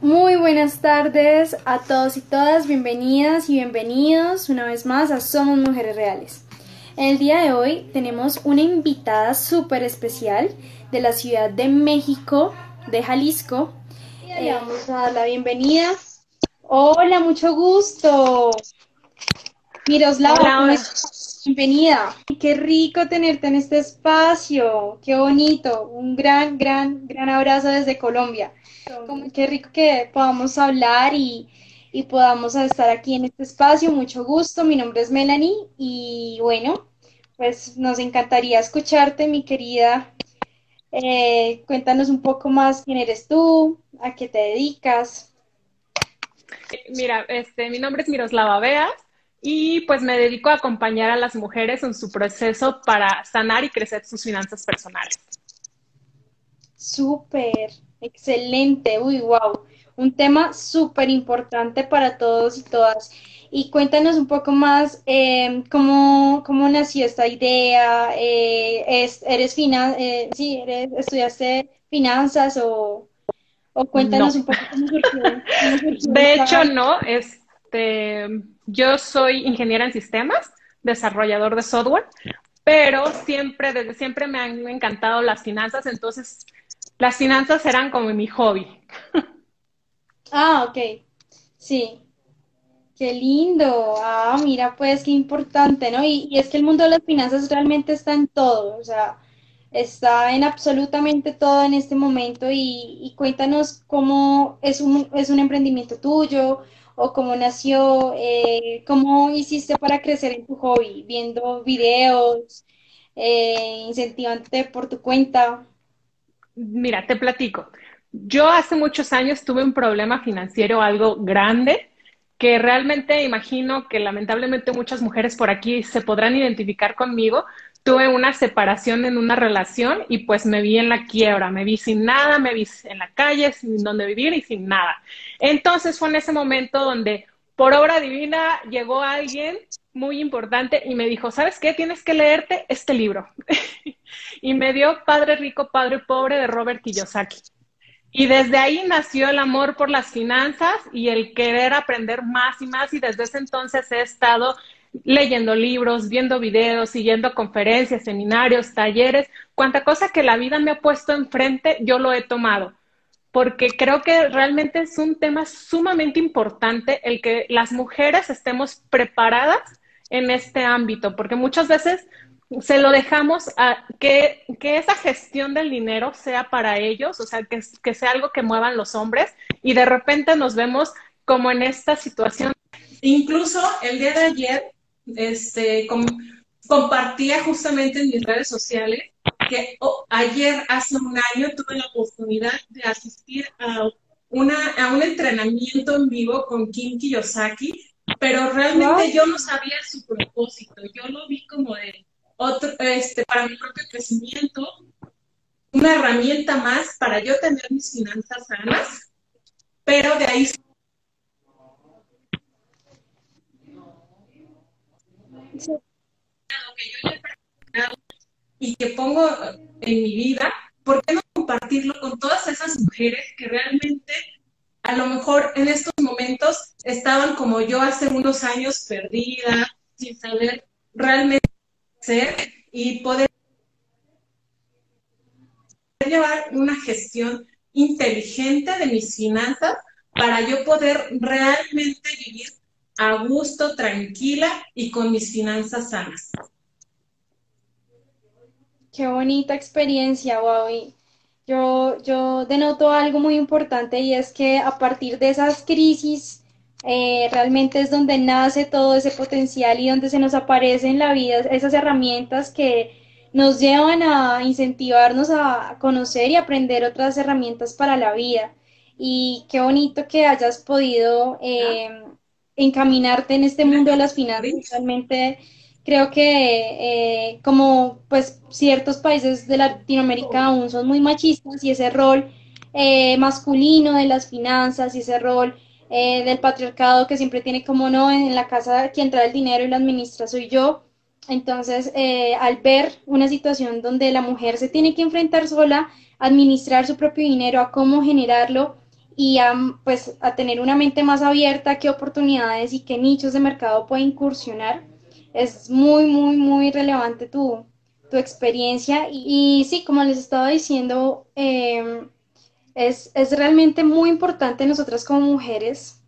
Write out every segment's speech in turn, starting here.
Muy buenas tardes a todos y todas, bienvenidas y bienvenidos una vez más a Somos Mujeres Reales. El día de hoy tenemos una invitada súper especial de la Ciudad de México, de Jalisco. Le vamos a dar la bienvenida. Hola, mucho gusto. Miroslava, bienvenida. Qué rico tenerte en este espacio. Qué bonito. Un gran, gran, gran abrazo desde Colombia. Qué rico que podamos hablar y, podamos estar aquí en este espacio. Mucho gusto. Mi nombre es Melanie y bueno, pues nos encantaría escucharte, mi querida. Eh, cuéntanos un poco más quién eres tú, a qué te dedicas. Mira, este, mi nombre es Miroslava Beas y pues me dedico a acompañar a las mujeres en su proceso para sanar y crecer sus finanzas personales. Súper, excelente, uy, wow. Un tema súper importante para todos y todas. Y cuéntanos un poco más eh, cómo, cómo, nació esta idea. Eh, es, ¿Eres finan eh, sí, eres, estudiaste finanzas o, o cuéntanos un poco cómo surgió? De hecho, no, este yo soy ingeniera en sistemas, desarrollador de software, pero siempre, desde siempre me han encantado las finanzas, entonces las finanzas eran como mi hobby. Ah, ok. Sí. Qué lindo. Ah, mira, pues qué importante, ¿no? Y, es que el mundo de las finanzas realmente está en todo, o sea, está en absolutamente todo en este momento y, y cuéntanos cómo es un, es un emprendimiento tuyo o cómo nació, eh, cómo hiciste para crecer en tu hobby, viendo videos, eh, incentivándote por tu cuenta. Mira, te platico. Yo hace muchos años tuve un problema financiero algo grande que realmente imagino que lamentablemente muchas mujeres por aquí se podrán identificar conmigo, tuve una separación en una relación y pues me vi en la quiebra, me vi sin nada, me vi en la calle, sin donde vivir y sin nada. Entonces fue en ese momento donde por obra divina llegó alguien muy importante y me dijo, ¿sabes qué? Tienes que leerte este libro. y me dio Padre Rico, Padre Pobre de Robert Kiyosaki. Y desde ahí nació el amor por las finanzas y el querer aprender más y más y desde ese entonces he estado leyendo libros, viendo videos, siguiendo conferencias, seminarios, talleres, cuanta cosa que la vida me ha puesto enfrente, yo lo he tomado, porque creo que realmente es un tema sumamente importante el que las mujeres estemos preparadas en este ámbito, porque muchas veces se lo dejamos a que, que esa gestión del dinero sea para ellos, o sea, que, que sea algo que muevan los hombres y de repente nos vemos como en esta situación. Incluso el día de ayer este, compartía justamente en mis redes sociales que oh, ayer, hace un año, tuve la oportunidad de asistir a, una, a un entrenamiento en vivo con Kim Kiyosaki, pero realmente yo no sabía su propósito, yo lo vi como de otro, este, para mi propio crecimiento, una herramienta más para yo tener mis finanzas sanas, pero de ahí y que pongo en mi vida, ¿por qué no compartirlo con todas esas mujeres que realmente a lo mejor en estos momentos estaban como yo hace unos años perdida, sin saber realmente ser y poder llevar una gestión inteligente de mis finanzas para yo poder realmente vivir a gusto, tranquila y con mis finanzas sanas. Qué bonita experiencia, Bobby. Yo, yo denoto algo muy importante y es que a partir de esas crisis eh, realmente es donde nace todo ese potencial y donde se nos aparece en la vida esas herramientas que nos llevan a incentivarnos a conocer y aprender otras herramientas para la vida. Y qué bonito que hayas podido eh, encaminarte en este mundo de las finanzas. Realmente creo que eh, como pues ciertos países de Latinoamérica aún son muy machistas y ese rol eh, masculino de las finanzas y ese rol eh, del patriarcado que siempre tiene como no en la casa quien trae el dinero y lo administra soy yo. Entonces, al ver una situación donde la mujer se tiene que enfrentar sola, administrar su propio dinero, a cómo generarlo, y a, pues, a tener una mente más abierta, qué oportunidades y qué nichos de mercado puede incursionar. Es muy, muy, muy relevante tu, tu experiencia. Y, sí, como les estaba diciendo, em, es, es realmente muy importante nosotras como mujeres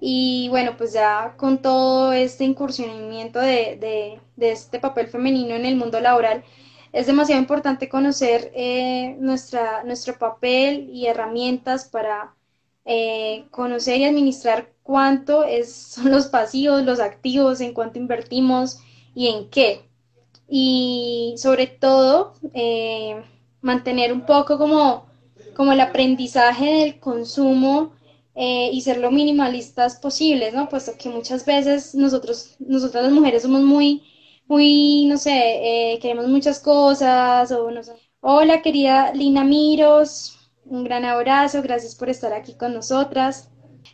y bueno, pues ya con todo este incursionamiento de, este papel femenino en el mundo laboral, es demasiado importante conocer eh, nuestra, nuestro papel y herramientas para eh, conocer y administrar cuánto es, son los pasivos, los activos, en cuánto invertimos y en qué. Y sobre todo, eh, mantener un poco como, como el aprendizaje del consumo eh, y ser lo minimalistas posibles, ¿no? Puesto que muchas veces nosotros, nosotras las mujeres somos muy, muy, no sé, eh, queremos muchas cosas o no sé. Hola, querida Lina Miros, un gran abrazo, gracias por estar aquí con nosotras.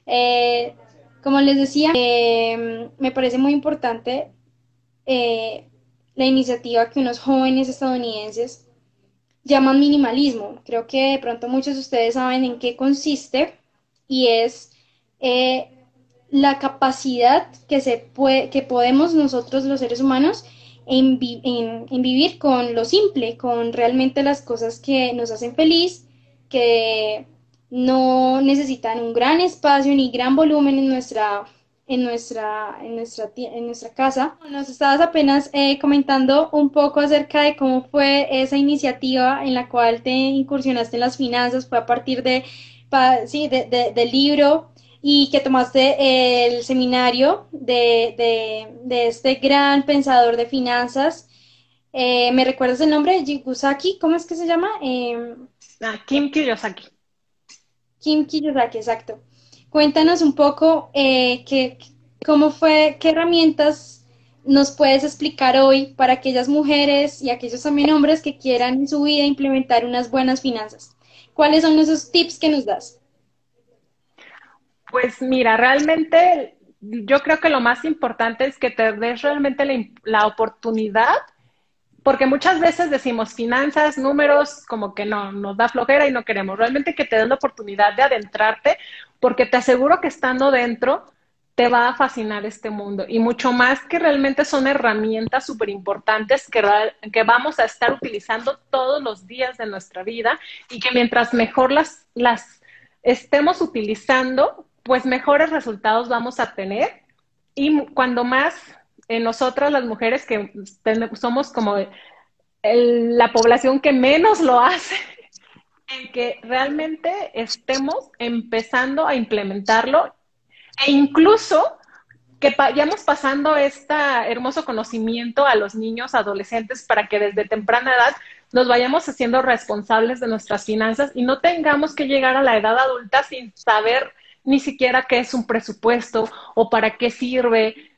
Eh, como les decía, me parece muy importante la iniciativa que unos jóvenes estadounidenses llaman minimalismo. Creo que de pronto muchos de ustedes saben en qué consiste y es eh, la capacidad que, se puede, que podemos nosotros los seres humanos en, vivir con lo simple, con realmente las cosas que nos hacen feliz, que no necesitan un gran espacio ni gran volumen en nuestra en nuestra, en nuestra, en nuestra casa. Nos estabas apenas eh, comentando un poco acerca de cómo fue esa iniciativa en la cual te incursionaste en las finanzas, fue a partir de sí, de, del libro y que tomaste el seminario de, este gran pensador de finanzas. Eh, ¿Me recuerdas el nombre? Jigusaki, ¿cómo es que se llama? Em, ah, Kim Kiyosaki. Kim Kiyosaki, exacto. Cuéntanos un poco eh, qué, cómo fue, qué herramientas nos puedes explicar hoy para aquellas mujeres y aquellos también hombres que quieran en su vida implementar unas buenas finanzas. ¿Cuáles son esos tips que nos das? Pues mira, realmente yo creo que lo más importante es que te des realmente la, oportunidad, porque muchas veces decimos finanzas, números, como que no, nos da flojera y no queremos. Realmente que te des la oportunidad de adentrarte, porque te aseguro que estando dentro te va a fascinar este mundo y mucho más que realmente son herramientas súper importantes que, que vamos a estar utilizando todos los días de nuestra vida y que mientras mejor las, las estemos utilizando, pues mejores resultados vamos a tener y cuando más en nosotras las mujeres que somos como la población que menos lo hace, en que realmente estemos empezando a implementarlo. E incluso que vayamos pasando este hermoso conocimiento a los niños, adolescentes, para que desde temprana edad nos vayamos haciendo responsables de nuestras finanzas y no tengamos que llegar a la edad adulta sin saber ni siquiera qué es un presupuesto o para qué sirve,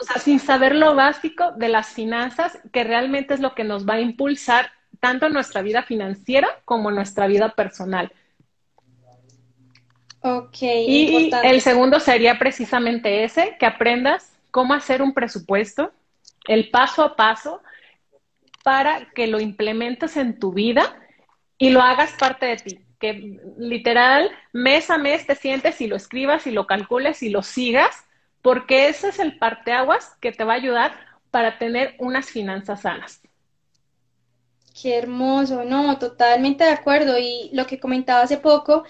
o sea, sin saber lo básico de las finanzas, que realmente es lo que nos va a impulsar tanto nuestra vida financiera como nuestra vida personal. Ok. Y el segundo sería precisamente ese, que aprendas cómo hacer un presupuesto, el paso a paso, para que lo implementes en tu vida y lo hagas parte de ti. Que literal, mes a mes te sientes y lo escribas y lo calcules y lo sigas, porque ese es el parteaguas que te va a ayudar para tener unas finanzas sanas. Qué hermoso, no, totalmente de acuerdo. Y lo que comentaba hace poco,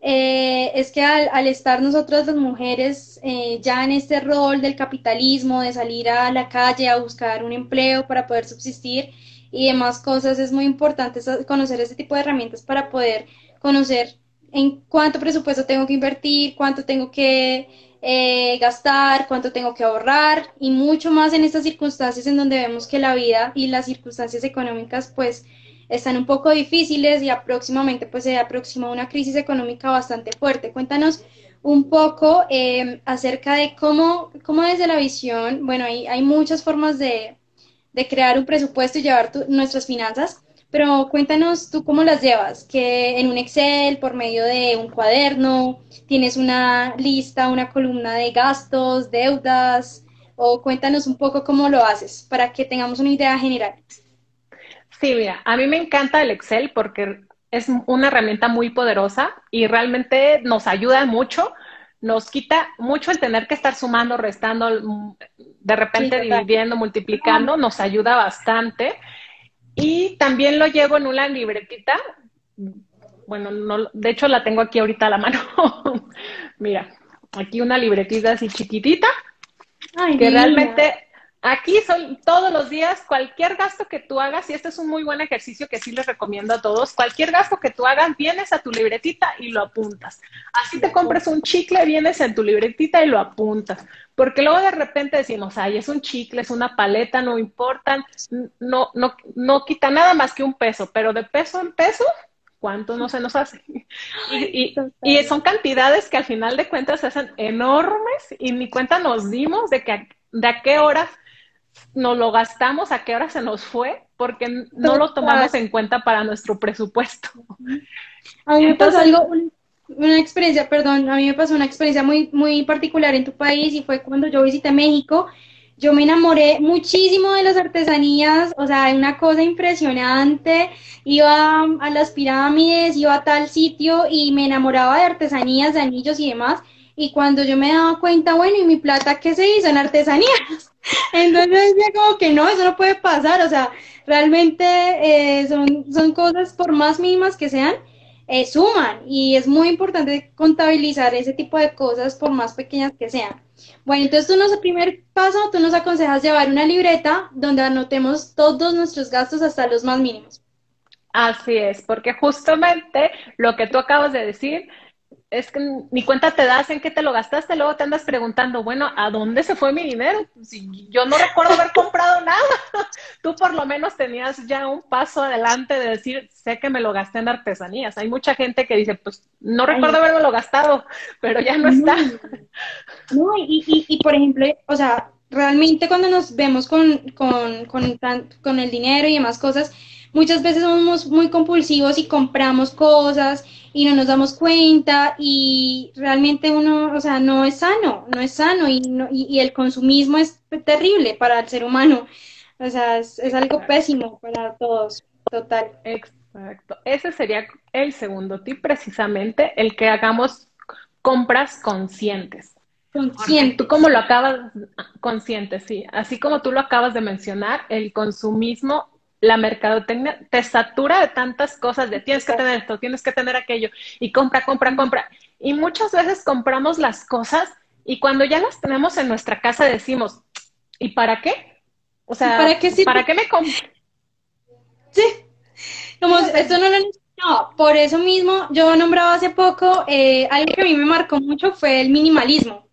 eh, es que al, estar nosotras las mujeres eh, ya en este rol del capitalismo, de salir a la calle a buscar un empleo para poder subsistir y demás cosas, es muy importante conocer este tipo de herramientas para poder conocer en cuánto presupuesto tengo que invertir, cuánto tengo que eh, gastar, cuánto tengo que ahorrar y mucho más en estas circunstancias en donde vemos que la vida y las circunstancias económicas pues están un poco difíciles y próximamente pues se aproxima una crisis económica bastante fuerte. Cuéntanos un poco em, acerca de cómo, cómo desde la visión, bueno, hay, hay muchas formas de, de crear un presupuesto y llevar nuestras finanzas, pero cuéntanos tú cómo las llevas, que en un Excel, por medio de un cuaderno, tienes una lista, una columna de gastos, deudas, o cuéntanos un poco cómo lo haces para que tengamos una idea general. Sí, mira, a mí me encanta el Excel porque es una herramienta muy poderosa y realmente nos ayuda mucho. Nos quita mucho el tener que estar sumando, restando, de repente dividiendo, multiplicando, nos ayuda bastante. Y también lo llevo en una libretita. Bueno, no, de hecho la tengo aquí ahorita a la mano. Mira, aquí una libretita así chiquitita. que realmente Aquí son todos los días, cualquier gasto que tú hagas, y este es un muy buen ejercicio que sí les recomiendo a todos, cualquier gasto que tú hagas, vienes a tu libretita y lo apuntas. Así te compres un chicle, vienes en tu libretita y lo apuntas. Porque luego de repente decimos, ay, es un chicle, es una paleta, no importan, no, no, no quita nada más que un peso, pero de peso en peso, ¿cuánto no se nos hace? Y, y, son cantidades que al final de cuentas se hacen enormes y ni cuenta nos dimos de que de a qué hora nos lo gastamos, a qué hora se nos fue, porque no lo tomamos en cuenta para nuestro presupuesto. A mí me pasó algo, una experiencia, perdón, a mí me pasó una experiencia muy, muy particular en tu país y fue cuando yo visité México. Yo me enamoré muchísimo de las artesanías, o sea, una cosa impresionante. Iba a las pirámides, iba a tal sitio y me enamoraba de artesanías, de anillos y demás. Y cuando yo me daba cuenta, bueno, ¿y mi plata qué se hizo en artesanías? Entonces decía como que no, eso no puede pasar, o sea, realmente eh, son, son cosas por más mínimas que sean, eh, suman y es muy importante contabilizar ese tipo de cosas por más pequeñas que sean. Bueno, entonces tú nos, primer paso, tú nos aconsejas llevar una libreta donde anotemos todos nuestros gastos hasta los más mínimos. Así es, porque justamente lo que tú acabas de decir es que ni cuenta te das en qué te lo gastaste, luego te andas preguntando, bueno, ¿a dónde se fue mi dinero? Si yo no recuerdo haber comprado nada. Tú por lo menos tenías ya un paso adelante de decir, sé que me lo gasté en artesanías. Hay mucha gente que dice, pues no recuerdo haberme lo gastado, pero ya no está. No, y, y, y por ejemplo, o sea, realmente cuando nos vemos con, con, con, con el dinero y demás cosas, muchas veces somos muy compulsivos y compramos cosas y no nos damos cuenta y realmente uno, o sea, no es sano, no es sano y, y, el consumismo es terrible para el ser humano. O sea, es, algo pésimo para todos, total. Exacto. Ese sería el segundo tip, precisamente, el que hagamos compras conscientes. Consciente. Tú como lo acabas, consciente, sí. Así como tú lo acabas de mencionar, el consumismo la mercadotecnia te satura de tantas cosas, de tienes que tener esto, tienes que tener aquello, y compra, compra, compra. Y muchas veces compramos las cosas y cuando ya las tenemos en nuestra casa decimos, ¿y para qué? O sea, ¿para qué, ¿para qué me compro? Sí, como esto no lo no, por eso mismo yo nombraba hace poco, eh, algo que a mí me marcó mucho fue el minimalismo.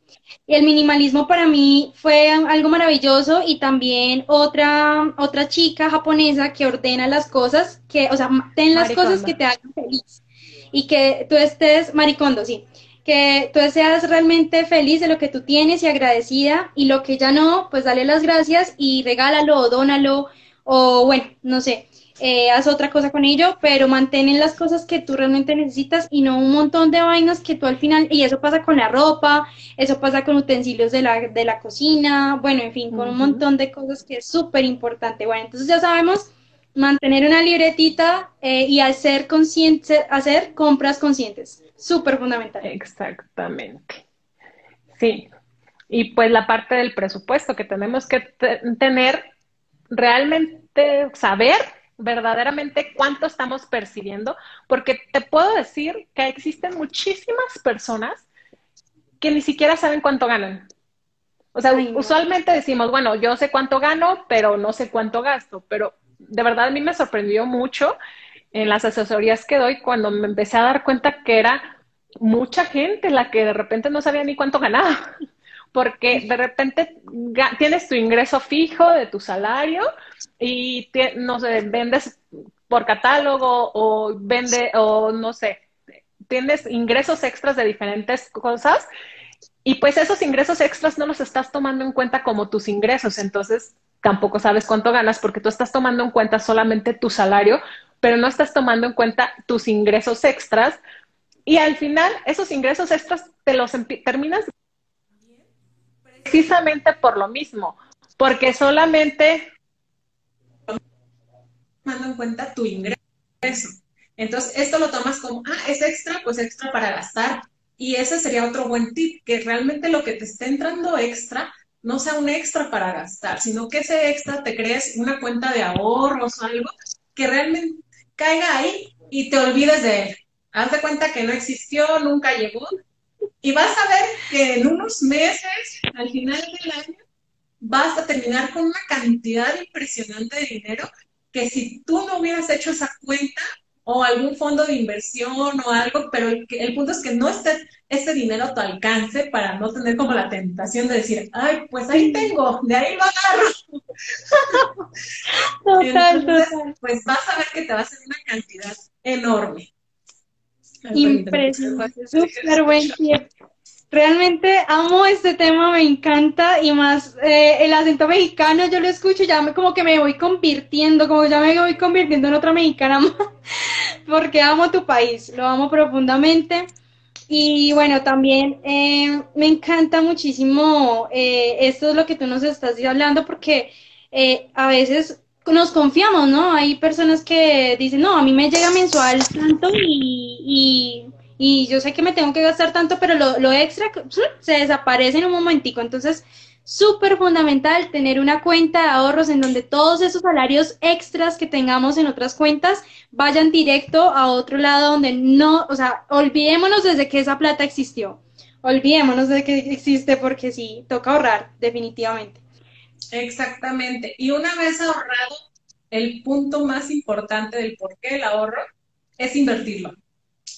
Y el minimalismo para mí fue algo maravilloso y también otra, otra chica japonesa que ordena las cosas, que, o sea, ten las cosas que te hagan feliz. Y que tú estés, maricondo, sí, que tú seas realmente feliz de lo que tú tienes y agradecida. Y lo que ya no, pues dale las gracias y regálalo o dónalo o bueno, no sé eh, haz otra cosa con ello, pero mantén las cosas que tú realmente necesitas y no un montón de vainas que tú al final, y eso pasa con la ropa, eso pasa con utensilios de la, de la cocina, bueno, en fin, con un montón de cosas que es súper importante. Bueno, entonces ya sabemos mantener una libretita eh, y hacer, consciente, hacer compras conscientes, súper fundamental. Exactamente. Sí, y pues la parte del presupuesto que tenemos que tener realmente saber verdaderamente cuánto estamos percibiendo, porque te puedo decir que existen muchísimas personas que ni siquiera saben cuánto ganan. O sea, usualmente decimos, bueno, yo sé cuánto gano, pero no sé cuánto gasto, pero de verdad a mí me sorprendió mucho en las asesorías que doy cuando me empecé a dar cuenta que era mucha gente la que de repente no sabía ni cuánto ganaba, porque de repente tienes tu ingreso fijo de tu salario y no sé, vendes por catálogo o vende o no sé, tienes ingresos extras de diferentes cosas y pues esos ingresos extras no los estás tomando en cuenta como tus ingresos, entonces tampoco sabes cuánto ganas porque tú estás tomando en cuenta solamente tu salario, pero no estás tomando en cuenta tus ingresos extras y al final esos ingresos extras te los terminas precisamente por lo mismo, porque solamente tomando en cuenta tu ingreso. Entonces, esto lo tomas como, ah, es extra, pues extra para gastar. Y ese sería otro buen tip, que realmente lo que te esté entrando extra no sea un extra para gastar, sino que ese extra te crees una cuenta de ahorros o algo que realmente caiga ahí y te olvides de él. Haz de cuenta que no existió, nunca llegó. Y vas a ver que en unos meses, al final del año, vas a terminar con una cantidad impresionante de dinero que si tú no hubieras hecho esa cuenta, o algún fondo de inversión o algo, pero el, el punto es que no esté ese dinero a tu alcance para no tener como la tentación de decir, ay, pues ahí tengo, de ahí lo agarro. Total, total. Pues vas a ver que te va a hacer una cantidad enorme. Impresionante, súper buen tiempo. Realmente amo este tema, me encanta y más eh, el acento mexicano, yo lo escucho, ya me, como que me voy convirtiendo, como ya me voy convirtiendo en otra mexicana porque amo tu país, lo amo profundamente. Y bueno, también eh, me encanta muchísimo eh, esto es lo que tú nos estás hablando, porque a veces nos confiamos, ¿no? Hay personas que dicen, no, a mí me llega mensual tanto y yo sé que me tengo que gastar tanto, pero lo, extra se desaparece en un momentico. Entonces, súper fundamental tener una cuenta de ahorros en donde todos esos salarios extras que tengamos en otras cuentas vayan directo a otro lado donde no, o sea, olvidémonos desde que esa plata existió. Olvidémonos de que existe porque sí, toca ahorrar, definitivamente. Exactamente. Y una vez ahorrado, el punto más importante del por qué el ahorro es invertirlo.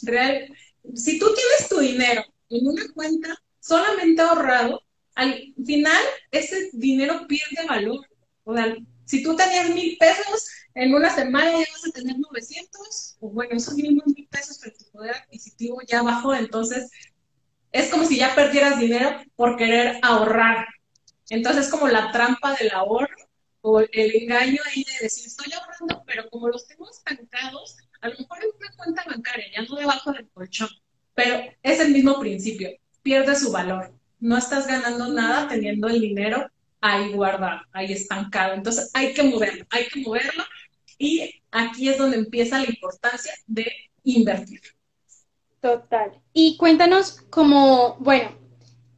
Real, si tú tienes tu dinero en una cuenta solamente ahorrado, al final ese dinero pierde valor. O sea, si tú tenías mil pesos, en una semana ya vas a tener 900, o bueno, esos mismos mil pesos, pero tu poder adquisitivo ya bajó, entonces es como si ya perdieras dinero por querer ahorrar. Entonces es como la trampa del ahorro o el engaño ahí de decir, estoy ahorrando, pero como los tengo estancados, a lo mejor en una cuenta bancaria, ya no debajo del colchón, pero es el mismo principio, pierde su valor. No estás ganando nada teniendo el dinero ahí guardado, ahí estancado. Entonces hay que moverlo, hay que moverlo y aquí es donde empieza la importancia de invertir. Total. Y cuéntanos como, bueno,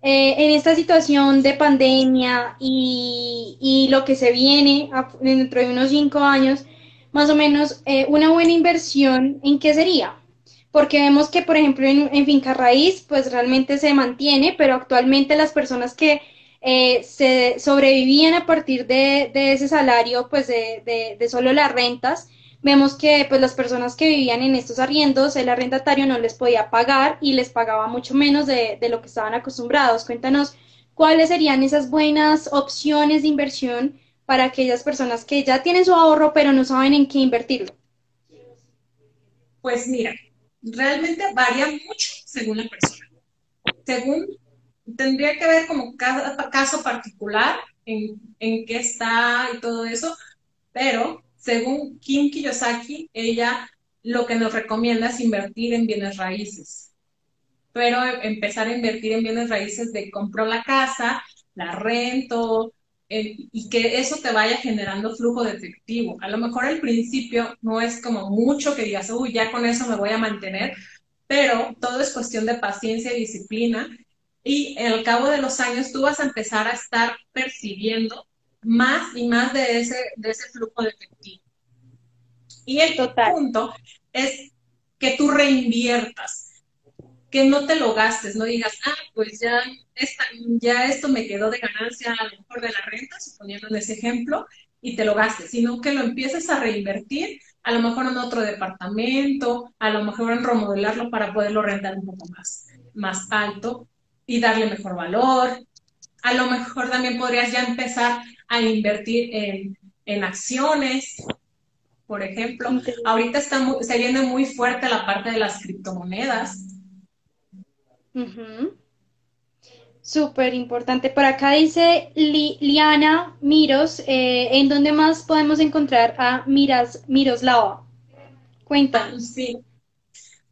eh, en esta situación de pandemia y, y, lo que se viene dentro de unos cinco años, más o menos eh, una buena inversión, ¿en qué sería? Porque vemos que, por ejemplo, en, finca raíz, pues realmente se mantiene, pero actualmente las personas que eh, se sobrevivían a partir de, ese salario, pues de, solo las rentas, vemos que pues las personas que vivían en estos arriendos, el arrendatario no les podía pagar y les pagaba mucho menos de, de lo que estaban acostumbrados. Cuéntanos cuáles serían esas buenas opciones de inversión para aquellas personas que ya tienen su ahorro pero no saben en qué invertirlo? Pues mira, realmente varía mucho según la persona. Según, tendría que ver como cada caso particular en, en qué está y todo eso, pero según Kim Kiyosaki, ella lo que nos recomienda es invertir en bienes raíces. Pero empezar a invertir en bienes raíces de compro la casa, la rento, y que eso te vaya generando flujo de efectivo. A lo mejor al principio no es como mucho que digas, uy, ya con eso me voy a mantener, pero todo es cuestión de paciencia y disciplina. Y al cabo de los años tú vas a empezar a estar percibiendo más y más de ese, de ese flujo de efectivo. Y el punto es que tú reinviertas que no te lo gastes, no digas, ah, pues ya, ya esto me quedó de ganancia a lo mejor de la renta, suponiendo en ese ejemplo, y te lo gastes, sino que lo empieces a reinvertir, a lo mejor en otro departamento, a lo mejor en remodelarlo para poderlo rentar un poco más, más alto y darle mejor valor. A lo mejor también podrías ya empezar a invertir en, en acciones, por ejemplo. Ahorita está se viene muy fuerte la parte de las criptomonedas Súper importante. Por acá dice Liana Miros, eh, ¿en dónde más podemos encontrar a Miras, Miroslava? Cuéntanos. Ah, sí.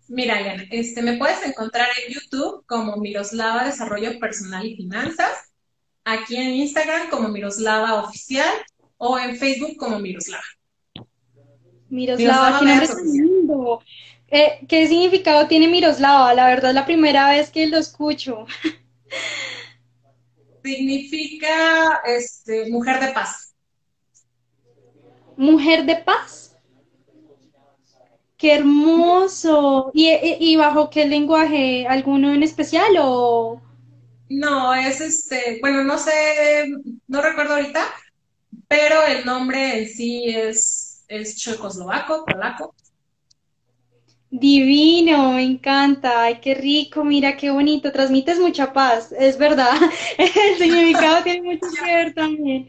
Mira, Liana, este, me puedes encontrar en YouTube como Miroslava Desarrollo Personal y Finanzas, aquí en Instagram como Miroslava Oficial o en Facebook como Miroslava. Miroslava, qué nombre tan lindo. Eh, ¿Qué significado tiene Miroslava? La verdad es la primera vez que lo escucho. Significa este, mujer de paz. Mujer de paz. Qué hermoso. ¿Y, y bajo qué lenguaje? ¿Alguno en especial o...? No, es este, bueno, no sé, no recuerdo ahorita, pero el nombre en sí es, es checoslovaco, polaco. Divino, me encanta, ay, qué rico, mira qué bonito, transmites mucha paz, es verdad, el significado tiene mucho que ver también.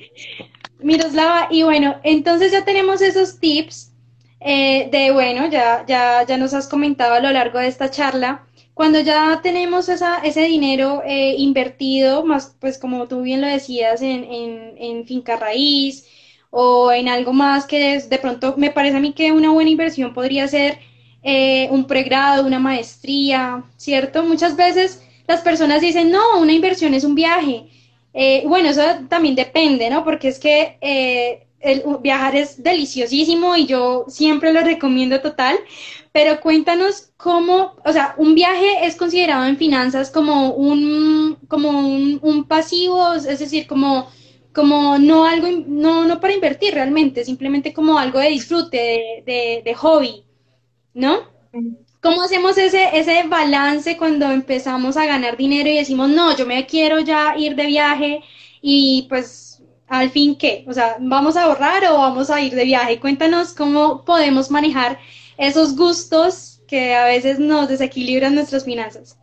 Miroslava, y bueno, entonces ya tenemos esos tips eh, de, bueno, ya, ya, ya nos has comentado a lo largo de esta charla, cuando ya tenemos esa, ese dinero eh, invertido, más pues como tú bien lo decías, en, en, en finca raíz o en algo más que es, de pronto me parece a mí que una buena inversión podría ser eh, un pregrado, una maestría, ¿cierto? Muchas veces las personas dicen, no, una inversión es un viaje. Eh, bueno, eso también depende, ¿no? Porque es que el, viajar es deliciosísimo y yo siempre lo recomiendo total, pero cuéntanos cómo, o sea, un viaje es considerado en finanzas como un, como un, pasivo, es decir, como, como no algo, no, no para invertir realmente, simplemente como algo de disfrute, de, de, hobby, ¿no? ¿Cómo hacemos ese, ese balance cuando empezamos a ganar dinero y decimos, no, yo me quiero ya ir de viaje y pues al fin qué? O sea, ¿vamos a ahorrar o vamos a ir de viaje? Cuéntanos cómo podemos manejar esos gustos que a veces nos desequilibran nuestras finanzas.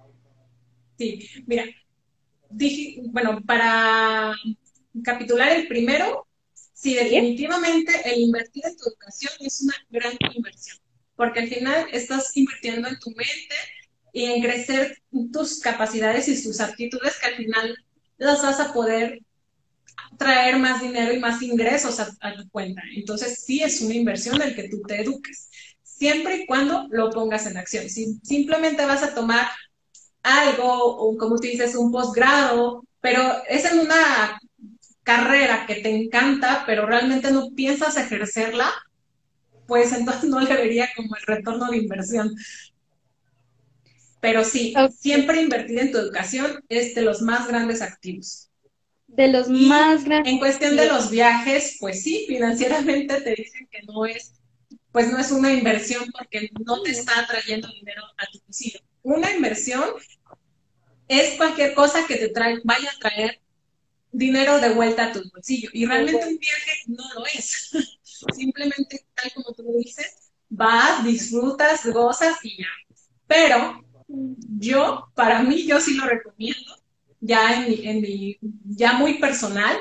Sí, mira, dije, bueno, para capitular el primero, sí, definitivamente el invertir en tu educación es una gran inversión, porque al final estás invirtiendo en tu mente y en crecer tus capacidades y tus aptitudes que al final las vas a poder traer más dinero y más ingresos a, tu cuenta. Entonces, sí es una inversión el que tú te eduques siempre y cuando lo pongas en acción. Si simplemente vas a tomar algo, o como tú dices, un posgrado, pero es en una carrera que te encanta, pero realmente no piensas ejercerla, pues entonces no le vería como el retorno de inversión. Pero sí, siempre invertir en tu educación es de los más grandes activos. De los más grandes. En cuestión de los viajes, pues sí, financieramente te dicen que no es pues no es una inversión porque no te está trayendo dinero a tu bolsillo. Una inversión es cualquier cosa que te trae, vaya a traer dinero de vuelta a tu bolsillo. Y realmente un viaje no lo es. Simplemente, tal como tú dices, vas, disfrutas, gozas y ya. Pero yo, para mí, yo sí lo recomiendo, ya en mi, en mi, ya muy personal.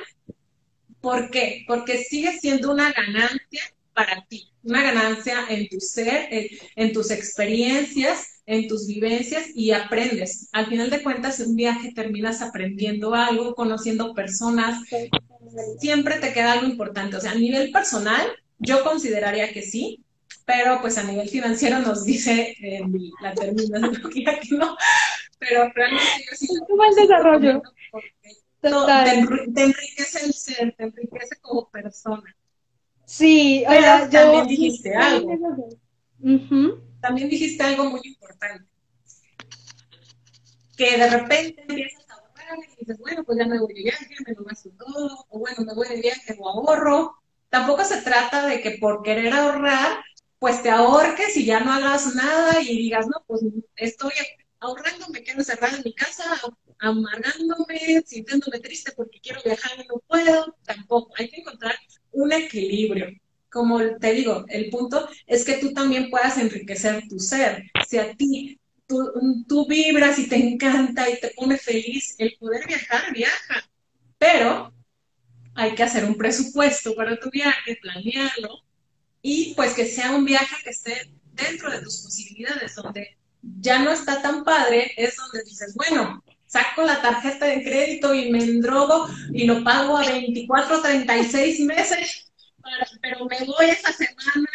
¿Por qué? Porque sigue siendo una ganancia para ti, una ganancia en tu ser, en, tus experiencias, en tus vivencias y aprendes. Al final de cuentas, en un viaje terminas aprendiendo algo, conociendo personas, siempre te queda algo importante. O sea, a nivel personal, yo consideraría que sí, pero pues a nivel financiero nos dice eh, la terminología que no, pero realmente yo sí. desarrollo. te, te enriquece el ser, te enriquece como persona. Sí, Pero también dijiste algo. También dijiste algo muy importante. Que de repente empiezas a ahorrar y dices, bueno, pues ya me voy de viaje, me lo gasto todo, o bueno, me voy de viaje o ahorro. Tampoco se trata de que por querer ahorrar, pues te ahorques y ya no hagas nada y digas, no, pues estoy ahorrando, me quedo encerrada en mi casa, amargándome, sintiéndome triste porque quiero viajar y no puedo. Tampoco. Hay que encontrar un equilibrio. Como te digo, el punto es que tú también puedas enriquecer tu ser. Si a ti tú, vibras y te encanta y te pone feliz el poder viajar, viaja. Pero hay que hacer un presupuesto para tu viaje, planearlo y pues que sea un viaje que esté dentro de tus posibilidades, donde ya no está tan padre, es donde dices, bueno, saco la tarjeta de crédito y me endrogo y lo pago a 24, 36 meses, pero me voy esa semana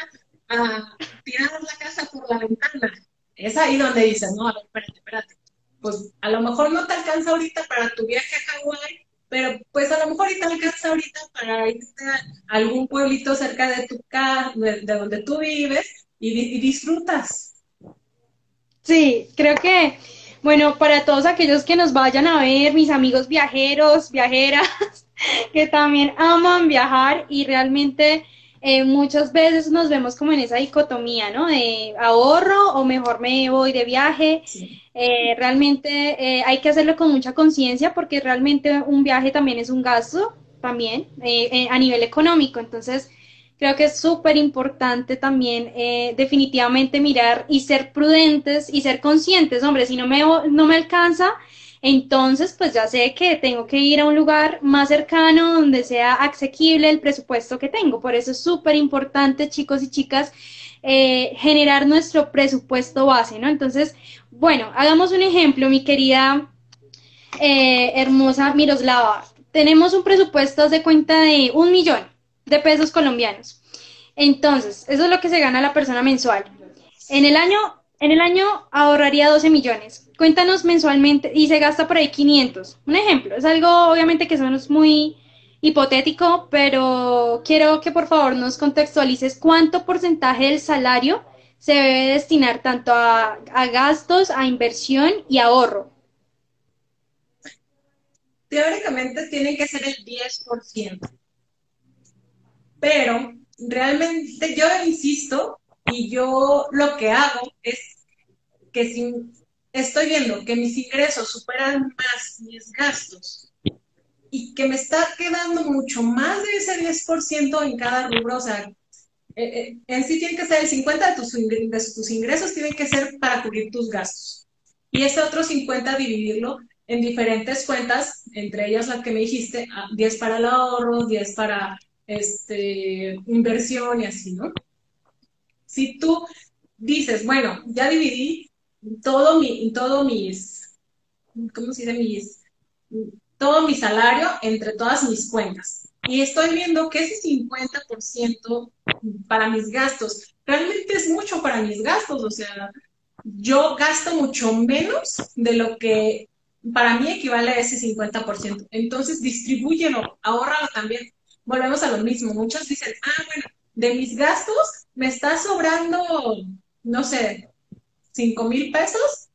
a tirar la casa por la ventana. Es ahí donde dices, no, a ver, espérate, espérate. Pues a lo mejor no te alcanza ahorita para tu viaje a Hawái, pero pues a lo mejor y te alcanza ahorita para irte a algún pueblito cerca de tu casa, de, donde tú vives y, disfrutas. Sí, creo que, bueno, para todos aquellos que nos vayan a ver, mis amigos viajeros, viajeras, que también aman viajar y realmente eh, muchas veces nos vemos como en esa dicotomía, ¿no? De ahorro o mejor me voy de viaje. Eh, realmente eh, hay que hacerlo con mucha conciencia porque realmente un viaje también es un gasto, también a nivel económico. Entonces, creo que es súper importante también definitivamente mirar y ser prudentes y ser conscientes. Hombre, si no me, no me alcanza, entonces, pues ya sé que tengo que ir a un lugar más cercano donde sea asequible el presupuesto que tengo. Por eso es súper importante, chicos y chicas, eh, generar nuestro presupuesto base, ¿no? Entonces, bueno, hagamos un ejemplo, mi querida eh, hermosa Miroslava. Tenemos un presupuesto de cuenta de un millón de pesos colombianos. Entonces, eso es lo que se gana la persona mensual. En el año, en el año ahorraría 12 millones cuéntanos mensualmente y se gasta por ahí 500. Un ejemplo, es algo obviamente que son muy hipotético, pero quiero que por favor nos contextualices cuánto porcentaje del salario se debe destinar tanto a, gastos, a inversión y ahorro. Teóricamente tiene que ser el 10%, pero realmente yo insisto y yo lo que hago es que si estoy viendo que mis ingresos superan más mis gastos y que me está quedando mucho más de ese 10% en cada rubro, o sea, eh, eh, en sí tiene que ser el 50 de tus, de tus ingresos, tiene que ser para cubrir tus gastos. Y ese otro 50 dividirlo en diferentes cuentas, entre ellas la que me dijiste, 10 ah, para el ahorro, 10 para este, inversión y así, ¿no? Si tú dices, bueno, ya dividí todo mi, todo mis, ¿cómo se dice? Mis, todo mi salario entre todas mis cuentas. Y estoy viendo que ese 50% para mis gastos realmente es mucho para mis gastos. O sea, yo gasto mucho menos de lo que para mí equivale a ese 50%. Entonces, distribúyelo, ahórralo también. Volvemos a lo mismo. Muchos dicen, ah, bueno, de mis gastos me está sobrando, no sé, 5 mil pesos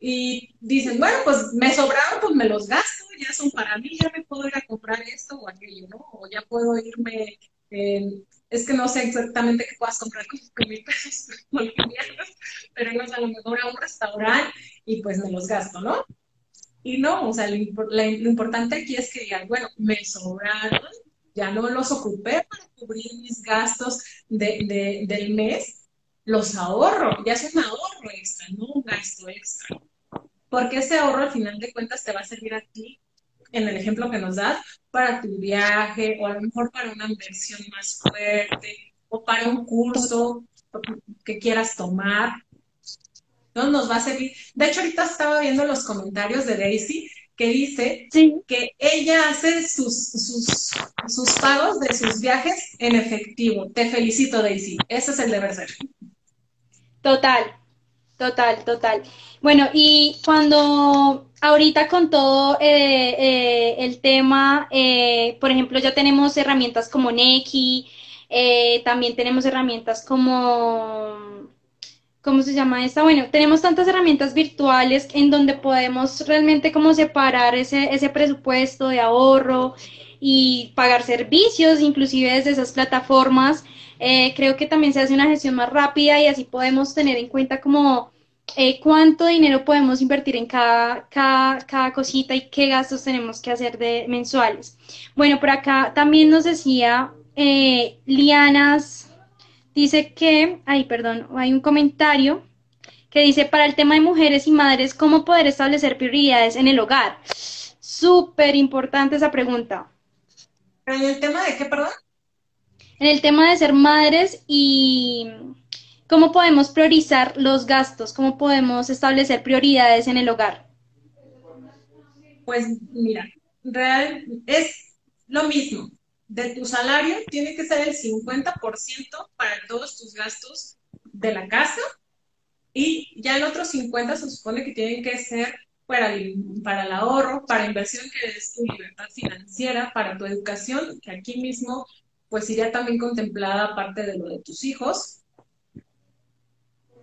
y dicen, bueno, pues me sobraron, pues me los gasto, ya son para mí, ya me puedo ir a comprar esto o aquello, ¿no? O ya puedo irme, es que no sé exactamente qué puedas comprar con 5 mil pesos pero no a lo mejor a un restaurante y pues me los gasto, ¿no? Y no, o sea, lo, importante aquí es que digan, bueno, me sobraron, ya no los ocupé para cubrir mis gastos de, del mes, los ahorro, ya es un ahorro extra, no un gasto extra. Porque ese ahorro al final de cuentas te va a servir a ti, en el ejemplo que nos das, para tu viaje o a lo mejor para una inversión más fuerte o para un curso que quieras tomar. No nos va a servir. De hecho, ahorita estaba viendo los comentarios de Daisy que dice que ella hace sus, sus, sus pagos de sus viajes en efectivo. Te felicito, Daisy. Ese es el deber ser. Total, total, total. Bueno, y cuando ahorita con todo eh, eh, el tema, eh, por ejemplo, ya tenemos herramientas como Neki, también tenemos herramientas como, ¿cómo se llama esta? Bueno, tenemos tantas herramientas virtuales en donde podemos realmente como separar ese, ese presupuesto de ahorro y pagar servicios, inclusive desde esas plataformas. Eh, creo que también se hace una gestión más rápida y así podemos tener en cuenta como eh, cuánto dinero podemos invertir en cada, cada, cosita y qué gastos tenemos que hacer de mensuales. Bueno, por acá también nos decía eh, Lianas, dice que, ay, perdón, hay un comentario que dice, para el tema de mujeres y madres, ¿cómo poder establecer prioridades en el hogar? Súper importante esa pregunta. ¿En el tema de qué, perdón? en el tema de ser madres y cómo podemos priorizar los gastos, cómo podemos establecer prioridades en el hogar. Pues mira, real es lo mismo. De tu salario tiene que ser el 50% para todos tus gastos de la casa y ya el otro 50 se supone que tienen que ser para el, para el ahorro, para inversión, que es tu libertad financiera, para tu educación, que aquí mismo pues iría también contemplada parte de lo de tus hijos.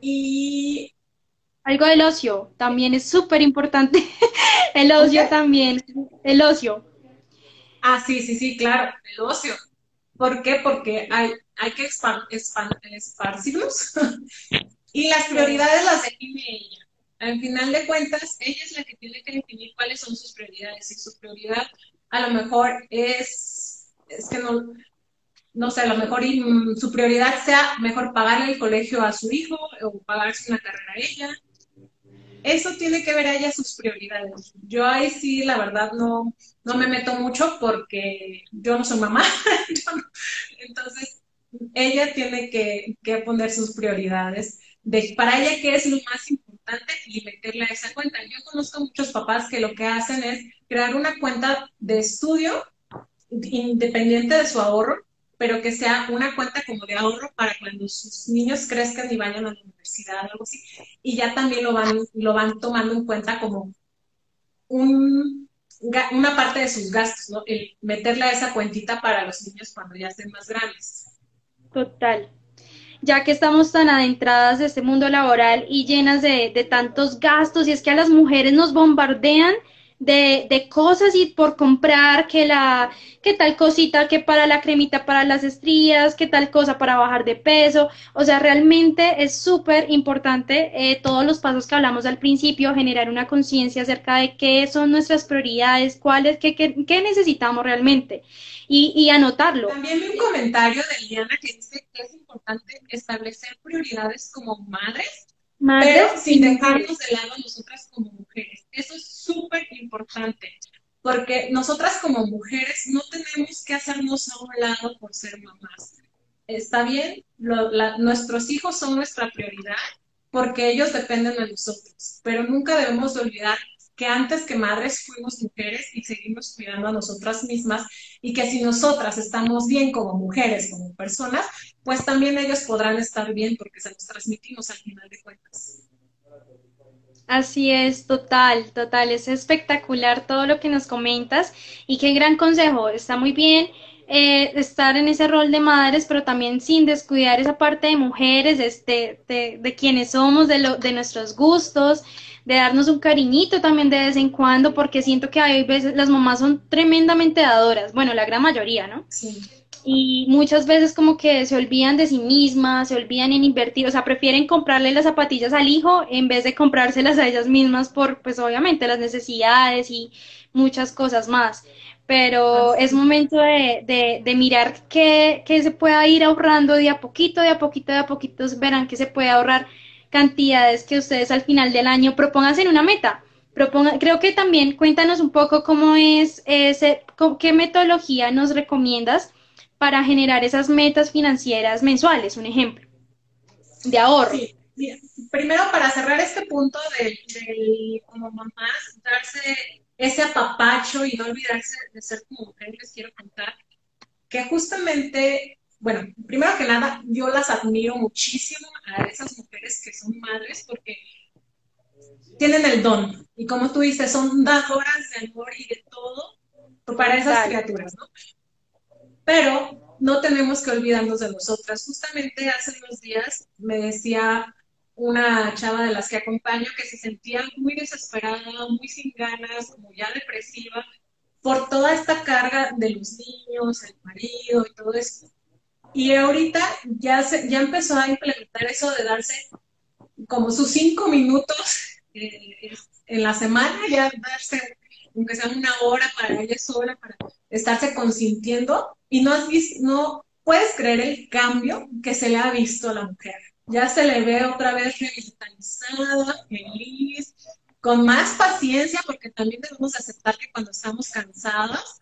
Y algo del ocio también es súper importante. el ocio también, el ocio. Ah, sí, sí, sí, claro, el ocio. ¿Por qué? Porque hay, hay que esparcirlos y las prioridades las define ella. Al final de cuentas, ella es la que tiene que definir cuáles son sus prioridades. Y su prioridad a lo mejor es, es que no, no sé, a lo mejor su prioridad sea mejor pagarle el colegio a su hijo o pagarse una carrera a ella. Eso tiene que ver a ella sus prioridades. Yo ahí sí, la verdad, no, no me meto mucho porque yo no soy mamá. Entonces, ella tiene que, que poner sus prioridades de para ella qué es lo más importante y meterle a esa cuenta. Yo conozco muchos papás que lo que hacen es crear una cuenta de estudio independiente de su ahorro, pero que sea una cuenta como de ahorro para cuando sus niños crezcan y vayan a la universidad o algo así. Y ya también lo van, lo van tomando en cuenta como un, una parte de sus gastos, ¿no? El meterle a esa cuentita para los niños cuando ya estén más grandes. Total ya que estamos tan adentradas de este mundo laboral y llenas de, de tantos gastos, y es que a las mujeres nos bombardean de, de, cosas y por comprar que la, que tal cosita que para la cremita para las estrías, que tal cosa para bajar de peso. O sea, realmente es súper importante eh, todos los pasos que hablamos al principio, generar una conciencia acerca de qué son nuestras prioridades, cuáles, qué, qué, qué necesitamos realmente y, y, anotarlo. También vi un comentario de Liana que dice que es importante establecer prioridades como madres pero sin dejarnos de lado nosotras como mujeres. Eso es súper importante, porque nosotras como mujeres no tenemos que hacernos a un lado por ser mamás. Está bien, nuestros hijos son nuestra prioridad porque ellos dependen de nosotros, pero nunca debemos de olvidar que antes que madres fuimos mujeres y seguimos cuidando a nosotras mismas y que si nosotras estamos bien como mujeres, como personas, pues también ellos podrán estar bien porque se los transmitimos al final de cuentas. Así es, total, total, es espectacular todo lo que nos comentas y qué gran consejo, está muy bien eh, estar en ese rol de madres, pero también sin descuidar esa parte de mujeres, este, de, de quienes somos, de, de nuestros gustos, de darnos un cariñito también de vez en cuando, porque siento que hay veces las mamás son tremendamente dadoras, bueno, la gran mayoría, ¿no? Sí y muchas veces como que se olvidan de sí mismas, se olvidan en invertir, o sea, prefieren comprarle las zapatillas al hijo en vez de comprárselas a ellas mismas por, pues obviamente, las necesidades y muchas cosas más. Pero es momento de, de, de mirar qué, qué, se pueda ir ahorrando de a poquito, de a poquito, de a poquito, verán que se puede ahorrar cantidades que ustedes al final del año propónganse en una meta. Proponga, creo que también cuéntanos un poco cómo es ese, qué metodología nos recomiendas para generar esas metas financieras mensuales, un ejemplo, de ahorro. Primero, para cerrar este punto de, como mamás, darse ese apapacho y no olvidarse de ser como mujer, les quiero contar que justamente, bueno, primero que nada, yo las admiro muchísimo a esas mujeres que son madres porque tienen el don. Y como tú dices, son dadoras de amor y de todo para esas criaturas, ¿no? pero no tenemos que olvidarnos de nosotras. Justamente hace unos días me decía una chava de las que acompaño que se sentía muy desesperada, muy sin ganas, como ya depresiva, por toda esta carga de los niños, el marido y todo eso. Y ahorita ya, ya empezó a implementar eso de darse como sus cinco minutos eh, en la semana, ya darse, aunque sea una hora para ella sola, para estarse consintiendo y no has visto, no puedes creer el cambio que se le ha visto a la mujer. Ya se le ve otra vez revitalizada, feliz, con más paciencia, porque también debemos aceptar que cuando estamos cansadas,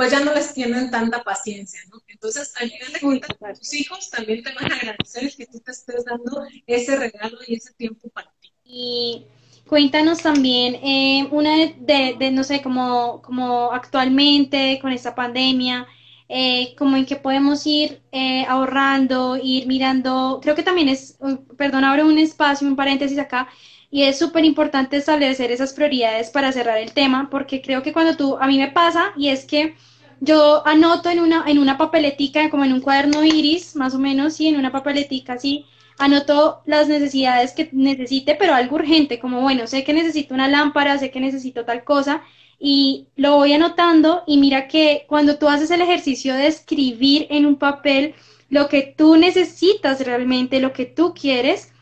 pues ya no les tienen tanta paciencia, ¿no? Entonces, al final de cuentas, tus hijos también te van a agradecer que tú te estés dando ese regalo y ese tiempo para ti. Y cuéntanos también eh, una de, de, no sé, como, como actualmente con esta pandemia, eh, como en que podemos ir eh, ahorrando, ir mirando, creo que también es, perdón, abro un espacio, un paréntesis acá, y es súper importante establecer esas prioridades para cerrar el tema, porque creo que cuando tú, a mí me pasa, y es que yo anoto en una, en una papeletica, como en un cuaderno iris, más o menos, sí, en una papeletica así, anoto las necesidades que necesite, pero algo urgente, como bueno, sé que necesito una lámpara, sé que necesito tal cosa, y lo voy anotando y mira que cuando tú haces el ejercicio de escribir en un papel lo que tú necesitas realmente, lo que tú quieres,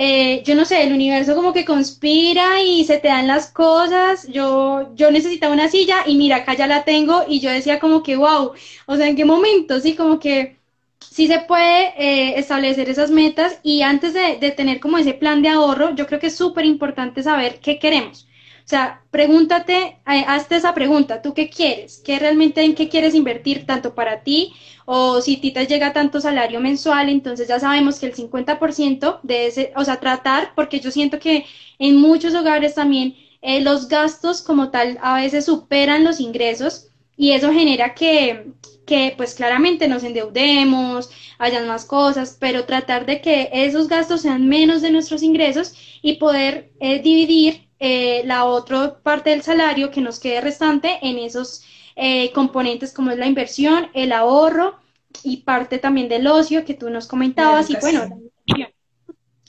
eh, yo no sé, el universo como que conspira y se te dan las cosas. Yo, yo necesitaba una silla y mira, acá ya la tengo y yo decía como que, wow, o sea, ¿en qué momento? Sí, como que sí se puede eh, establecer esas metas y antes de, de, tener como ese plan de ahorro, yo creo que es súper importante saber qué queremos. O sea, pregúntate, eh, hazte esa pregunta, ¿tú qué quieres? ¿Qué realmente en qué quieres invertir tanto para ti o si ti te llega tanto salario mensual, entonces ya sabemos que el 50% de ese, o sea, tratar, porque yo siento que en muchos hogares también eh, los gastos como tal a veces superan los ingresos y eso genera que, que pues claramente nos endeudemos, hayan más cosas, pero tratar de que esos gastos sean menos de nuestros ingresos y poder eh, dividir eh, la otra parte del salario que nos quede restante en esos eh, componentes como es la inversión, el ahorro y parte también del ocio que tú nos comentabas y bueno,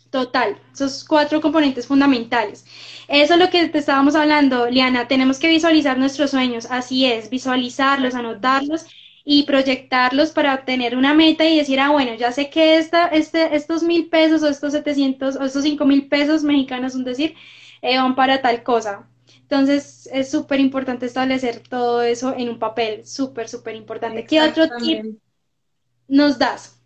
total, esos cuatro componentes fundamentales. Eso es lo que te estábamos hablando, Liana, tenemos que visualizar nuestros sueños, así es, visualizarlos, anotarlos y proyectarlos para tener una meta y decir, ah, bueno, ya sé que esta, este, estos mil pesos o estos 700 o estos cinco mil pesos mexicanos, un decir, eh, van para tal cosa. Entonces es súper importante establecer todo eso en un papel, súper, súper importante. ¿Qué otro tip nos das?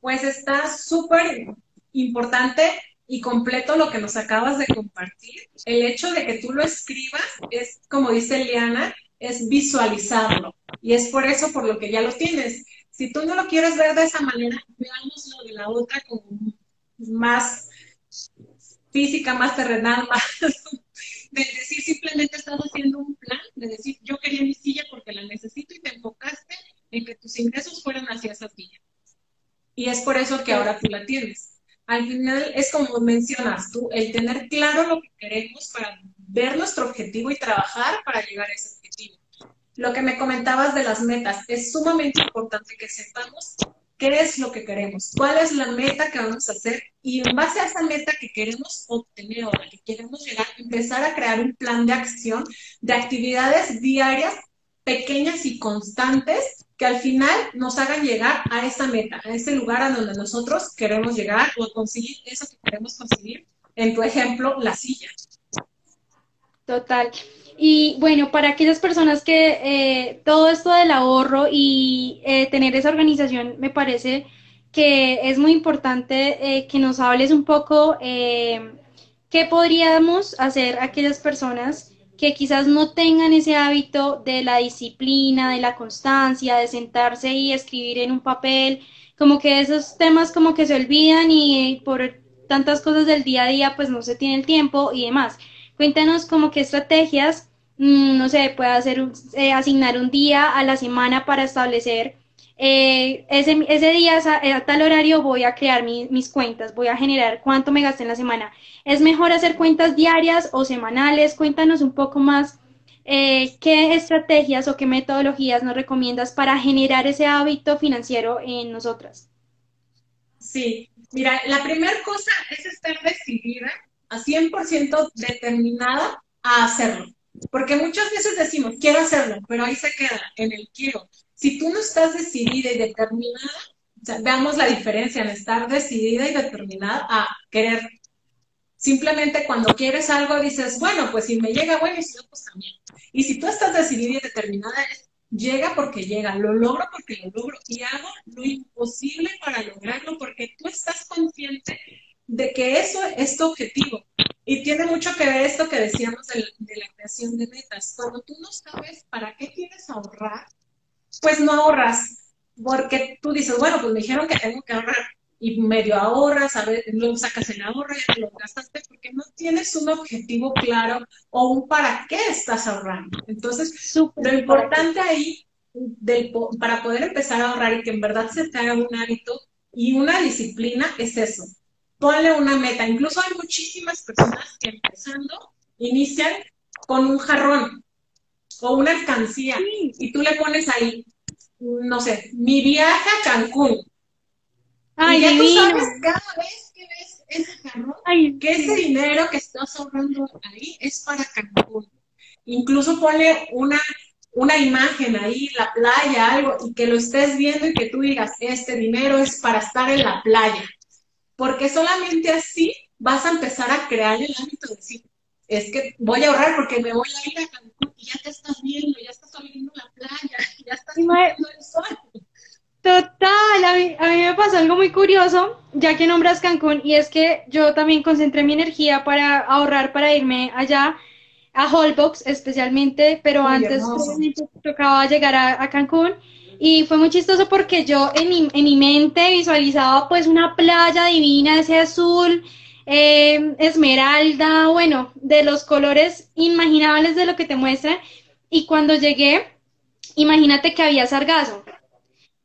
Pues está súper importante y completo lo que nos acabas de compartir. El hecho de que tú lo escribas es, como dice Liana, es visualizarlo. Y es por eso por lo que ya lo tienes. Si tú no lo quieres ver de esa manera, veámoslo de la otra como más física, más terrenal, más de decir simplemente estás haciendo un plan, de decir yo quería mi silla porque la necesito y te enfocaste en que tus ingresos fueran hacia esa silla. Y es por eso que ahora tú la tienes. Al final es como mencionas tú, el tener claro lo que queremos para ver nuestro objetivo y trabajar para llegar a ese objetivo. Lo que me comentabas de las metas, es sumamente importante que sepamos qué es lo que queremos, cuál es la meta que vamos a hacer y en base a esa meta que queremos obtener o a la que queremos llegar, empezar a crear un plan de acción de actividades diarias pequeñas y constantes que al final nos hagan llegar a esa meta, a ese lugar a donde nosotros queremos llegar o conseguir eso que queremos conseguir. En tu ejemplo, la silla. Total. Y bueno, para aquellas personas que eh, todo esto del ahorro y eh, tener esa organización me parece que es muy importante eh, que nos hables un poco qué podríamos hacer aquellas personas que quizás no tengan ese hábito de la disciplina, de la constancia, de sentarse y escribir en un papel, como que esos temas como que se olvidan y por tantas cosas del día a día pues no se tiene el tiempo y demás. Cuéntanos como qué estrategias Mm, no sé, puede hacer eh, asignar un día a la semana para establecer eh, ese, ese, día eh, a, tal horario voy a crear mis cuentas, voy a generar cuánto me gasté en la semana. ¿Es mejor hacer cuentas diarias o semanales? Cuéntanos un poco más qué estrategias o qué metodologías nos recomiendas para generar ese hábito financiero en nosotras. Sí, mira, la primera cosa es estar decidida, a 100% determinada a hacerlo. Porque muchas veces decimos, quiero hacerlo, pero ahí se queda, en el quiero. Si tú no estás decidida y determinada, veamos la diferencia en estar decidida y determinada a querer. Simplemente cuando quieres algo dices, bueno, pues si me llega, bueno, y si no, pues también. Y si tú estás decidida y determinada, llega porque llega, lo logro porque lo logro y hago lo imposible para lograrlo porque tú estás consciente de que eso es tu objetivo. Y tiene mucho que ver esto que decíamos de, la creación de metas. Cuando tú no sabes para qué quieres ahorrar, pues no ahorras. Porque tú dices, bueno, pues me dijeron que tengo que ahorrar. Y medio ahorras, a ver, luego sacas el ahorro y lo gastaste porque no tienes un objetivo claro o un para qué estás ahorrando. Entonces, lo importante ahí para poder empezar a ahorrar y que en verdad se te haga un hábito y una disciplina es eso, ponle una meta. Incluso hay muchísimas personas que empezando inician con un jarrón o una alcancía y tú le pones ahí, no sé, mi viaje a Cancún. Ay, y ya tú sabes cada vez que ves ese jarrón Ay, que ese dinero que estás ahorrando ahí es para Cancún. Incluso ponle una, una imagen ahí, la playa, algo, y que lo estés viendo y que tú digas, este dinero es para estar en la playa. Porque solamente así vas a empezar a crear el hábito de decir, es que voy a ahorrar porque me voy a ir a Cancún y ya te estás viendo, ya estás oliendo la playa, ya estás viendo el sol. Total, a mí, a mí me pasó algo muy curioso, ya que nombras Cancún, y es que yo también concentré mi energía para ahorrar para irme allá a Holbox especialmente, pero Muy antes tocaba llegar a, a Cancún y fue muy chistoso porque yo en mi, en mi mente visualizaba pues una playa divina, ese azul, eh, esmeralda, bueno, de los colores inimaginables de lo que te muestran, y cuando llegué, imagínate que había sargazo.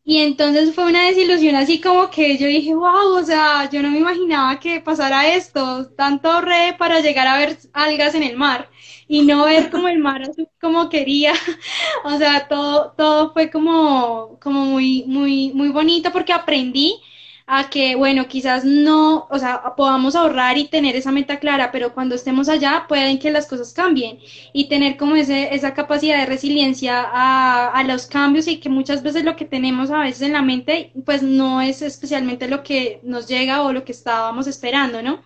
Y entonces fue una desilusión así como que yo dije, wow, o sea, yo no me imaginaba que pasara esto, tanto ahorré para llegar a ver algas en el mar y no ver como el mar así como quería. O sea, todo, todo fue como, como muy, muy, muy bonito porque aprendí a que, bueno, quizás no, o sea, podamos ahorrar y tener esa meta clara, pero cuando estemos allá pueden que las cosas cambien y tener como ese, esa capacidad de resiliencia a, a los cambios y que muchas veces lo que tenemos a veces en la mente, pues no es especialmente lo que nos llega o lo que estábamos esperando, ¿no?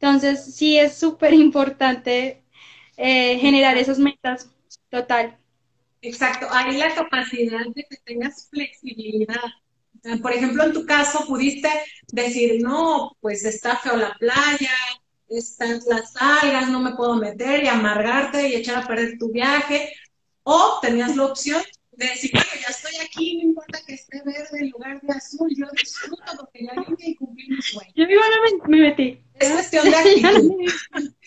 Entonces, sí es súper importante eh, generar esas metas, total. Exacto, hay la capacidad de que tengas flexibilidad. Eh, Por ejemplo, en tu caso pudiste decir, no, pues está feo la playa, están las algas, no me puedo meter y amargarte y echar a perder tu viaje. O tenías la opción de decir, bueno, ya estoy aquí, no importa que esté verde en lugar de azul, yo disfruto porque ya vine y cumplí mi sueño. Yo igual me, me metí. Es cuestión de actitud.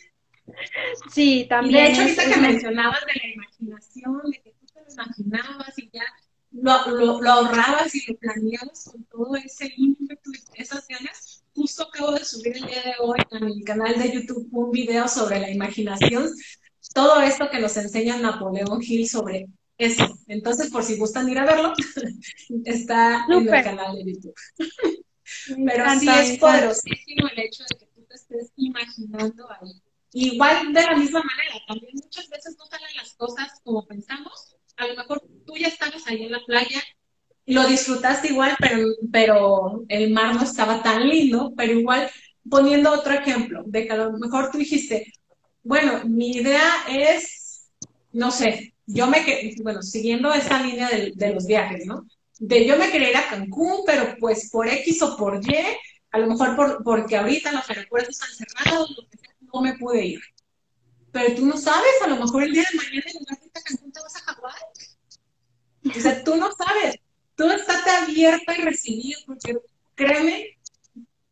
Sí, Y también. de hecho, ahorita es que mencionabas de la imaginación, de que tú te lo imaginabas y ya lo, lo, lo ahorrabas y lo planeabas con todo ese ímpetu y esas ganas, justo acabo de subir el día de hoy a mi canal de YouTube un video sobre la imaginación, todo esto que nos enseña Napoleón Hill sobre eso. Entonces, por si gustan ir a verlo, está en el canal de YouTube. Pero sí es poderosísimo el hecho de que tú te estés imaginando ahí. Igual de la misma manera, también muchas veces no salen las cosas como pensamos. A lo mejor tú ya estabas ahí en la playa, lo disfrutaste igual, pero, pero el mar no estaba tan lindo, pero igual poniendo otro ejemplo, de que a lo mejor tú dijiste, bueno, mi idea es, no sé, yo me, bueno, siguiendo esta línea de, de los viajes, ¿no? De yo me quería ir a Cancún, pero pues por X o por Y, a lo mejor por, porque ahorita los aeropuertos están cerrados, lo que me pude ir. Pero tú no sabes, a lo mejor el día de mañana en lugar de irte a Cancún te vas a Hawái. O sea, tú no sabes. Tú estate abierta y recibido, porque créeme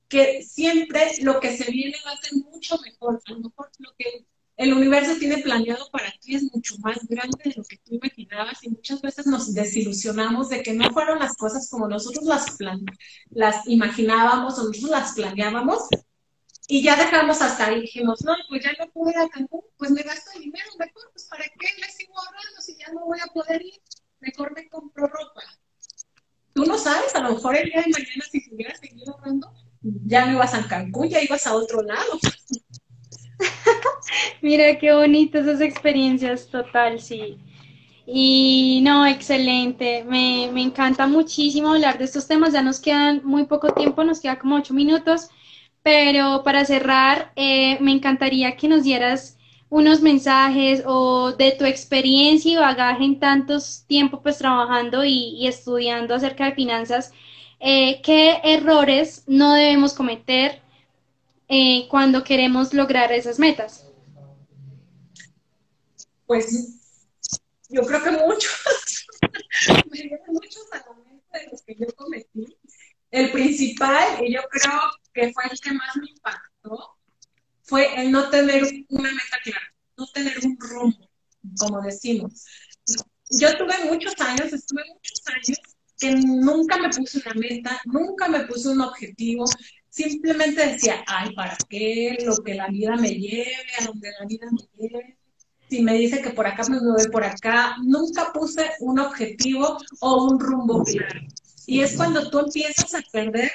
que siempre lo que se viene va a ser mucho mejor. A lo mejor lo que el universo tiene planeado para ti es mucho más grande de lo que tú imaginabas y muchas veces nos desilusionamos de que no fueron las cosas como nosotros las, plan las imaginábamos o nosotros las planeábamos y ya dejamos hasta ahí. Dijimos, no, pues ya no pude ir a Cancún, pues me gasto dinero, mejor, pues para qué le sigo ahorrando si ya no voy a poder ir, mejor me compro ropa. Tú no sabes, a lo mejor el día de mañana si se hubieras seguido ahorrando, ya no ibas a Cancún, ya ibas a otro lado. Mira qué bonitas esas experiencias, total, sí. Y no, excelente. Me, me encanta muchísimo hablar de estos temas. Ya nos quedan muy poco tiempo, nos queda como ocho minutos. Pero para cerrar, eh, me encantaría que nos dieras unos mensajes o de tu experiencia y bagaje en tantos tiempo pues trabajando y, y estudiando acerca de finanzas. Eh, ¿qué errores no debemos cometer eh, cuando queremos lograr esas metas? Pues yo creo que muchos, muchos a la mente de los que yo cometí. El principal, y yo creo que fue el que más me impactó, fue el no tener una meta clara, no tener un rumbo, como decimos. Yo tuve muchos años, estuve muchos años que nunca me puse una meta, nunca me puse un objetivo. simplemente decía, ay, ¿para qué? Lo que la vida me lleve, a donde la vida me lleve. Si me dice que por acá me voy por acá, nunca puse un objetivo o un rumbo claro. Y es cuando tú empiezas a perder,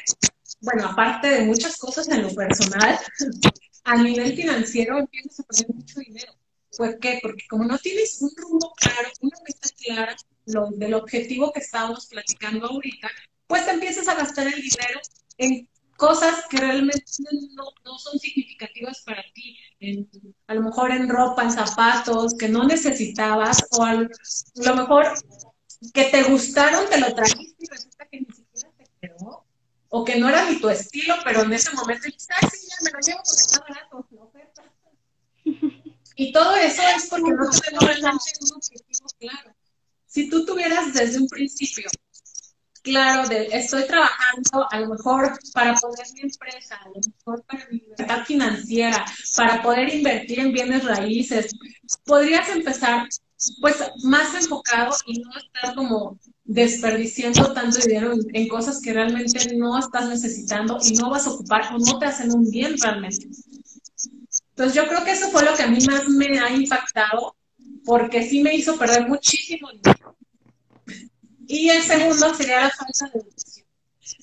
bueno, aparte de muchas cosas en lo personal, a nivel financiero empiezas a perder mucho dinero. ¿Por qué? Porque como no tienes un rumbo claro, una meta clara del objetivo que estábamos platicando ahorita, pues te empiezas a gastar el dinero en cosas que realmente no, son significativas para ti, a lo mejor en ropa, en zapatos que no necesitabas, o a lo mejor que te gustaron, te lo trajiste y resulta que ni siquiera te quedó, o que no era ni tu estilo, pero en ese momento ah, sí, ya me lo llevo porque está barato, la oferta. Y todo eso es porque no tenemos realmente un objetivo claro. Si tú tuvieras desde un principio claro de estoy trabajando a lo mejor para poner mi empresa, a lo mejor para mi libertad financiera, para poder invertir en bienes raíces, podrías empezar pues más enfocado y no estar como desperdiciando tanto dinero en, cosas que realmente no estás necesitando y no vas a ocupar o no te hacen un bien realmente. Entonces yo creo que eso fue lo que a mí más me ha impactado porque sí me hizo perder muchísimo dinero. Y el segundo sería la falta de.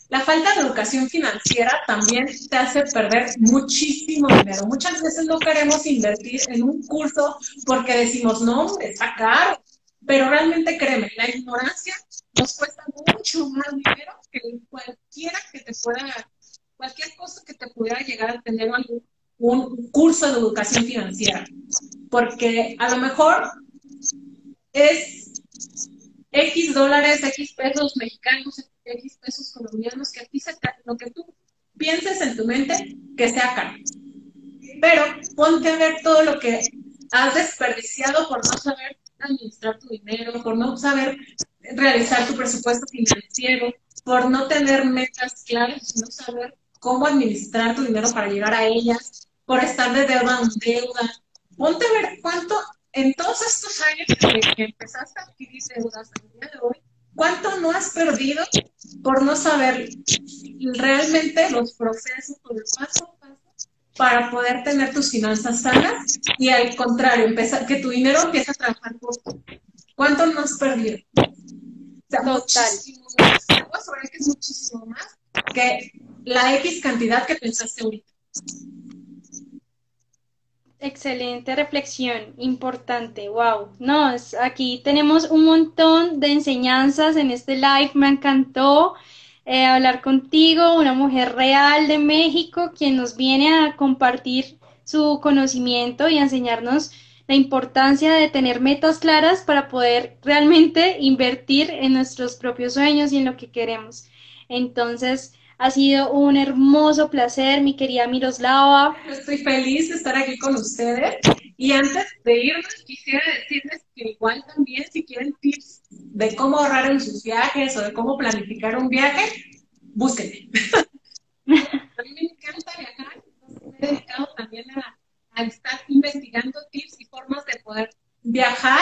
La falta de educación financiera también te hace perder muchísimo dinero. Muchas veces no queremos invertir en un curso porque decimos, no, está caro. Pero realmente créeme, la ignorancia nos cuesta mucho más dinero que te pueda, cualquier cosa que te pudiera llegar a tener un curso de educación financiera. Porque a lo mejor es X dólares, X pesos mexicanos, X pesos colombianos, que a ti se, lo que tú pienses en tu mente que sea caro. Pero ponte a ver todo lo que has desperdiciado por no saber administrar tu dinero, por no saber realizar tu presupuesto financiero, por no tener metas claras, no saber cómo administrar tu dinero para llegar a ellas, por estar de deuda en deuda. Ponte a ver cuánto en todos estos años que, empezaste a adquirir deudas el día de hoy, ¿cuánto no has perdido por no saber realmente los procesos o el paso a paso para poder tener tus finanzas sanas y al contrario, empezar, que tu dinero empiece a trabajar por ti? ¿Cuánto no has perdido? O sea, muchísimo más. que es muchísimo más que la X cantidad que pensaste ahorita. Excelente reflexión, importante, wow. No, aquí tenemos un montón de enseñanzas en este live, me encantó eh, hablar contigo, una mujer real de México, quien nos viene a compartir su conocimiento y a enseñarnos la importancia de tener metas claras para poder realmente invertir en nuestros propios sueños y en lo que queremos. Entonces, ha sido un hermoso placer, mi querida Miroslava. Estoy feliz de estar aquí con ustedes. Y antes de irnos, quisiera decirles que igual también si quieren tips de cómo ahorrar en sus viajes o de cómo planificar un viaje, búsquenme. a mí me encanta viajar, entonces me he dedicado también a, a estar investigando tips y formas de poder viajar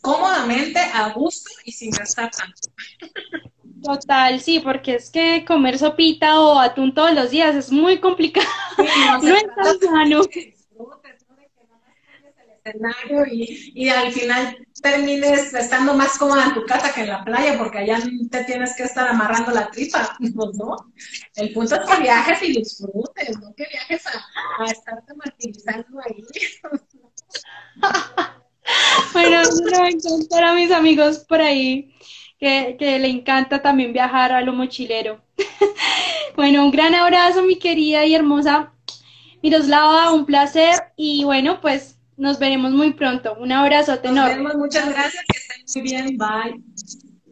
cómodamente, a gusto y sin gastar tanto. Total, sí, porque es que comer sopita o atún todos los días es muy complicado. no, es tan sano. Y, y, al final termines estando más cómoda en tu casa que en la playa, porque allá te tienes que estar amarrando la tripa, pues, ¿no? El punto es que viajes y disfrutes, no que viajes a, a estarte martirizando ahí. bueno, va a encantar a mis amigos por ahí que, le encanta también viajar a lo mochilero. bueno, un gran abrazo, mi querida y hermosa Miroslava, un placer y bueno, pues nos veremos muy pronto. Un abrazo, tenor. Nos vemos, muchas gracias, que estén muy bien, bye.